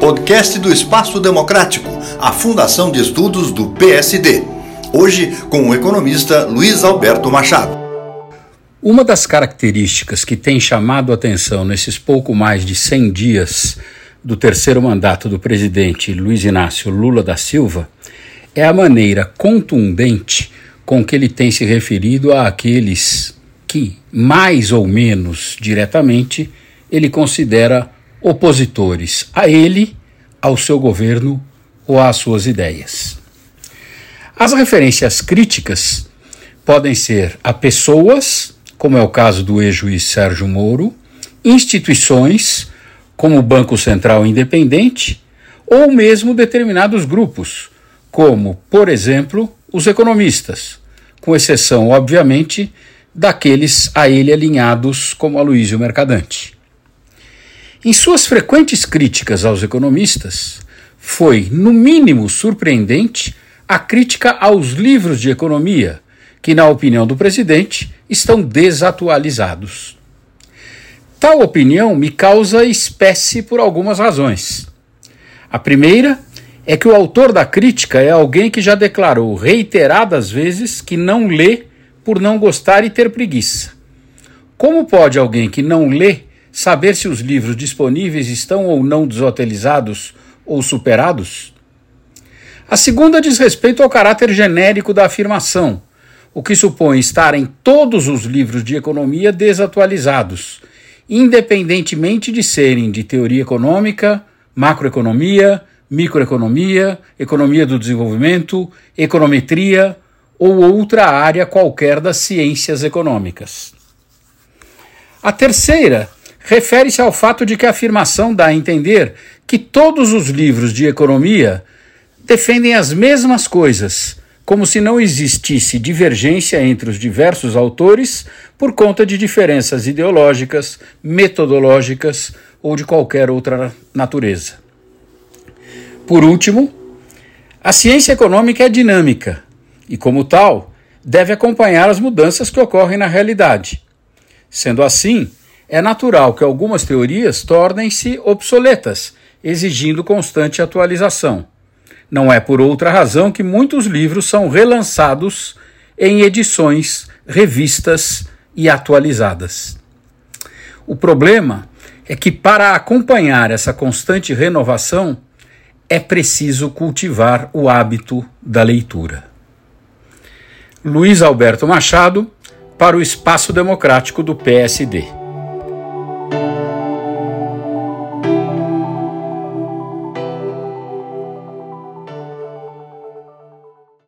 Podcast do Espaço Democrático, a Fundação de Estudos do PSD. Hoje com o economista Luiz Alberto Machado. Uma das características que tem chamado atenção nesses pouco mais de 100 dias do terceiro mandato do presidente Luiz Inácio Lula da Silva é a maneira contundente com que ele tem se referido àqueles que, mais ou menos diretamente, ele considera opositores a ele, ao seu governo ou às suas ideias. As referências críticas podem ser a pessoas, como é o caso do ex-juiz Sérgio Moro, instituições, como o Banco Central Independente, ou mesmo determinados grupos, como, por exemplo, os economistas, com exceção, obviamente, daqueles a ele alinhados, como Aloysio Mercadante. Em suas frequentes críticas aos economistas, foi, no mínimo, surpreendente a crítica aos livros de economia, que, na opinião do presidente, estão desatualizados. Tal opinião me causa espécie por algumas razões. A primeira é que o autor da crítica é alguém que já declarou reiteradas vezes que não lê por não gostar e ter preguiça. Como pode alguém que não lê saber se os livros disponíveis estão ou não desatualizados ou superados? A segunda diz respeito ao caráter genérico da afirmação, o que supõe estarem todos os livros de economia desatualizados, independentemente de serem de teoria econômica, macroeconomia, microeconomia, economia do desenvolvimento, econometria ou outra área qualquer das ciências econômicas. A terceira refere-se ao fato de que a afirmação dá a entender que todos os livros de economia defendem as mesmas coisas, como se não existisse divergência entre os diversos autores por conta de diferenças ideológicas, metodológicas ou de qualquer outra natureza. Por último, a ciência econômica é dinâmica e, como tal, deve acompanhar as mudanças que ocorrem na realidade. Sendo assim, é natural que algumas teorias tornem-se obsoletas, exigindo constante atualização. Não é por outra razão que muitos livros são relançados em edições, revistas e atualizadas. O problema é que, para acompanhar essa constante renovação, é preciso cultivar o hábito da leitura. Luiz Alberto Machado, para o Espaço Democrático do PSD.